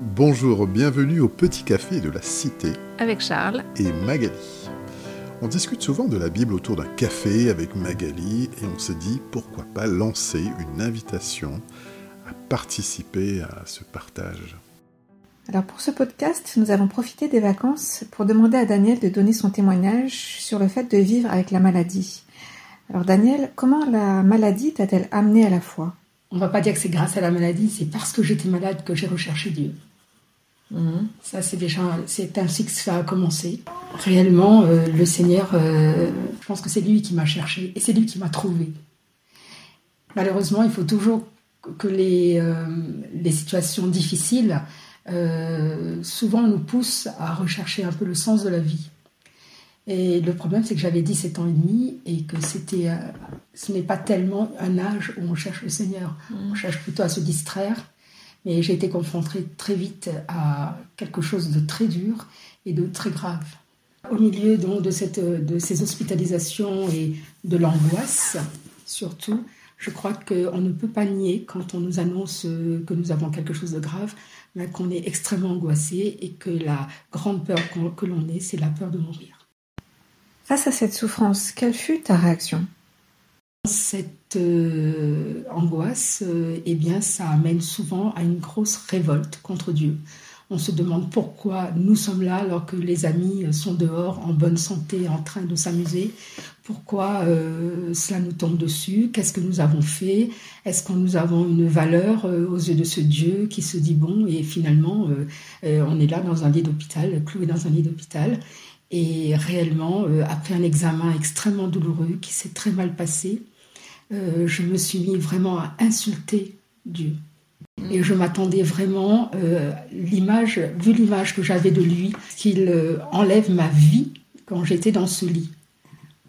Bonjour, bienvenue au Petit Café de la Cité avec Charles et Magali. On discute souvent de la Bible autour d'un café avec Magali et on se dit pourquoi pas lancer une invitation à participer à ce partage. Alors pour ce podcast, nous avons profité des vacances pour demander à Daniel de donner son témoignage sur le fait de vivre avec la maladie. Alors Daniel, comment la maladie t'a-t-elle amené à la foi? On ne va pas dire que c'est grâce à la maladie, c'est parce que j'étais malade que j'ai recherché Dieu. Ça, c'est déjà, c'est ainsi que ça a commencé. Réellement, euh, le Seigneur, euh, je pense que c'est lui qui m'a cherché et c'est lui qui m'a trouvé. Malheureusement, il faut toujours que les, euh, les situations difficiles souvent nous poussent à rechercher un peu le sens de la vie. Et le problème, c'est que j'avais 17 ans et demi et que c'était, ce n'est pas tellement un âge où on cherche le Seigneur. On mhm. cherche plutôt à se distraire mais j'ai été confrontée très vite à quelque chose de très dur et de très grave. Au milieu donc de, de ces hospitalisations et de l'angoisse, surtout, je crois qu'on ne peut pas nier quand on nous annonce que nous avons quelque chose de grave, mais qu'on est extrêmement angoissé et que la grande peur que l'on ait, c'est la peur de mourir. Face à cette souffrance, quelle fut ta réaction? Cette euh, angoisse, euh, eh bien, ça amène souvent à une grosse révolte contre Dieu. On se demande pourquoi nous sommes là alors que les amis sont dehors en bonne santé, en train de s'amuser. Pourquoi euh, cela nous tombe dessus? Qu'est-ce que nous avons fait? Est-ce que nous avons une valeur aux yeux de ce Dieu qui se dit bon et finalement on est là dans un lit d'hôpital, cloué dans un lit d'hôpital? Et réellement, après un examen extrêmement douloureux qui s'est très mal passé, euh, je me suis mis vraiment à insulter Dieu. Mm. Et je m'attendais vraiment, euh, l'image, vu l'image que j'avais de lui, qu'il euh, enlève ma vie quand j'étais dans ce lit.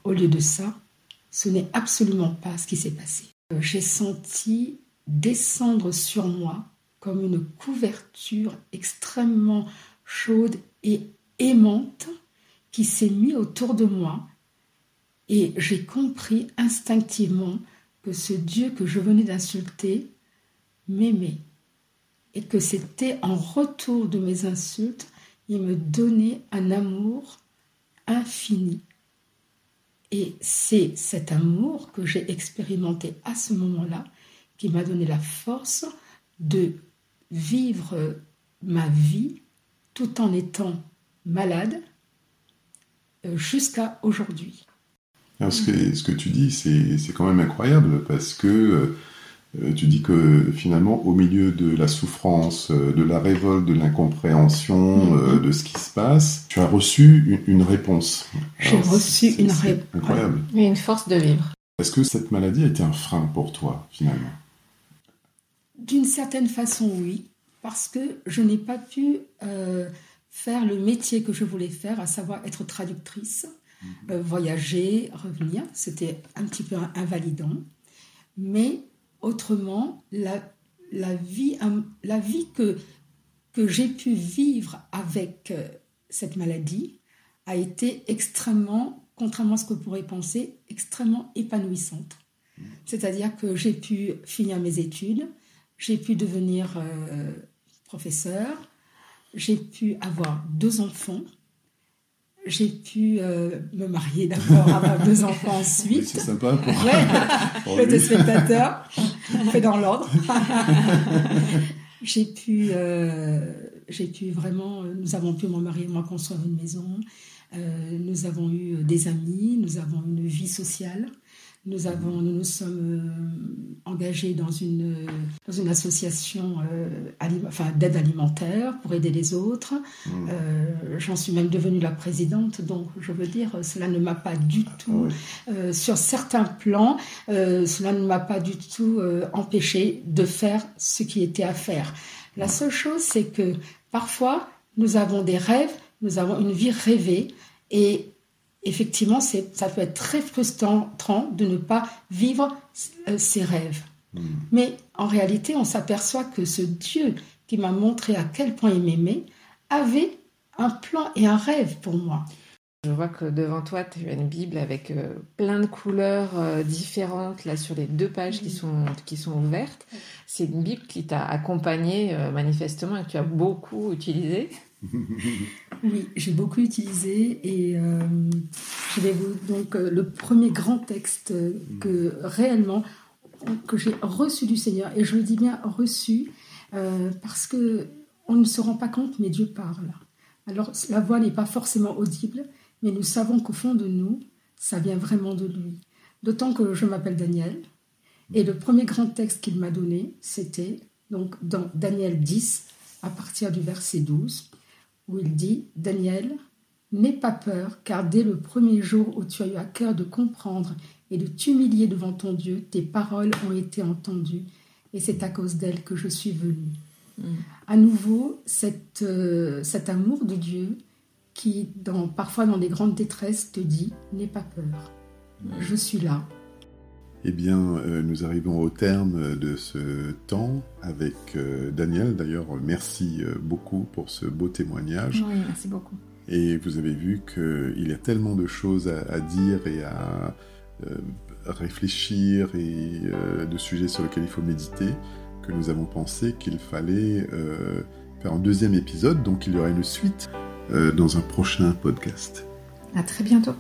Au lieu de ça, ce n'est absolument pas ce qui s'est passé. J'ai senti descendre sur moi comme une couverture extrêmement chaude et aimante qui s'est mise autour de moi et j'ai compris instinctivement que ce Dieu que je venais d'insulter m'aimait et que c'était en retour de mes insultes, il me donnait un amour infini. Et c'est cet amour que j'ai expérimenté à ce moment-là qui m'a donné la force de vivre ma vie tout en étant malade jusqu'à aujourd'hui ce, que, ce que tu dis, c'est quand même incroyable parce que euh, tu dis que finalement, au milieu de la souffrance, euh, de la révolte, de l'incompréhension euh, mm-hmm. de ce qui se passe, tu as reçu une, réponse. J'ai reçu une réponse. Incroyable. Et une force de vivre. Est-ce que cette maladie a été un frein pour toi, finalement? D'une certaine façon, oui. Parce que je n'ai pas pu faire le métier que je voulais faire, à savoir être traductrice. Euh, voyager, revenir. C'était un petit peu invalidant. Mais autrement, la, la vie, la vie que, que j'ai pu vivre avec euh, cette maladie a été extrêmement, contrairement à ce que vous pourrait penser, extrêmement épanouissante. C'est-à-dire que j'ai pu finir mes études, j'ai pu devenir euh, professeur, j'ai pu avoir deux enfants, j'ai pu euh, me marier d'abord, avoir deux enfants ensuite. C'est sympa pour, ouais, le spectateur, fait dans l'ordre. j'ai pu, euh, j'ai pu vraiment, nous avons pu, mon mari et moi, construire une maison. Euh, nous avons eu des amis, nous avons une vie sociale. Nous, avons, nous nous sommes euh, engagés dans une, dans une association euh, enfin, d'aide alimentaire pour aider les autres. Mmh. Euh, j'en suis même devenue la présidente, donc je veux dire, cela ne m'a pas du tout, ah sur certains plans, cela ne m'a pas du tout empêché de faire ce qui était à faire. La seule chose, c'est que parfois, nous avons des rêves, nous avons une vie rêvée, et effectivement, ça peut être très frustrant de ne pas vivre euh, ses rêves. Hmm. Mais en réalité, on s'aperçoit que ce Dieu qui m'a montré à quel point il m'aimait avait un plan et un rêve pour moi. Je vois que devant toi, tu as une Bible avec euh, plein de couleurs euh, différentes là sur les deux pages qui sont qui sont ouvertes. C'est une Bible qui t'a accompagné euh, manifestement et que tu as beaucoup utilisée. oui, j'ai beaucoup utilisé et vais vous donc le premier grand texte que réellement que j'ai reçu du Seigneur et je le dis bien reçu parce que on ne se rend pas compte mais Dieu parle. Alors la voix n'est pas forcément audible, mais nous savons qu'au fond de nous, ça vient vraiment de lui. D'autant que je m'appelle Daniel, et le premier grand texte qu'il m'a donné, c'était donc dans Daniel 10, à partir du verset 12, où il dit Daniel, n'aie pas peur, car dès le premier jour où tu as eu à cœur de comprendre et de t'humilier devant ton Dieu, tes paroles ont été entendues, et c'est à cause d'elles que je suis venu. Mm. À nouveau, euh, cet amour de Dieu qui, dans, parfois dans des grandes détresses, te dit N'aie pas peur, je suis là. Eh bien, euh, nous arrivons au terme de ce temps avec euh, Daniel. D'ailleurs, merci beaucoup pour ce beau témoignage. Oui, merci beaucoup. Et vous avez vu qu'il y a tellement de choses à, dire et à réfléchir et de sujets sur lesquels il faut méditer que nous avons pensé qu'il fallait faire un deuxième épisode. Donc, il y aura une suite. Euh, dans un prochain podcast. À très bientôt.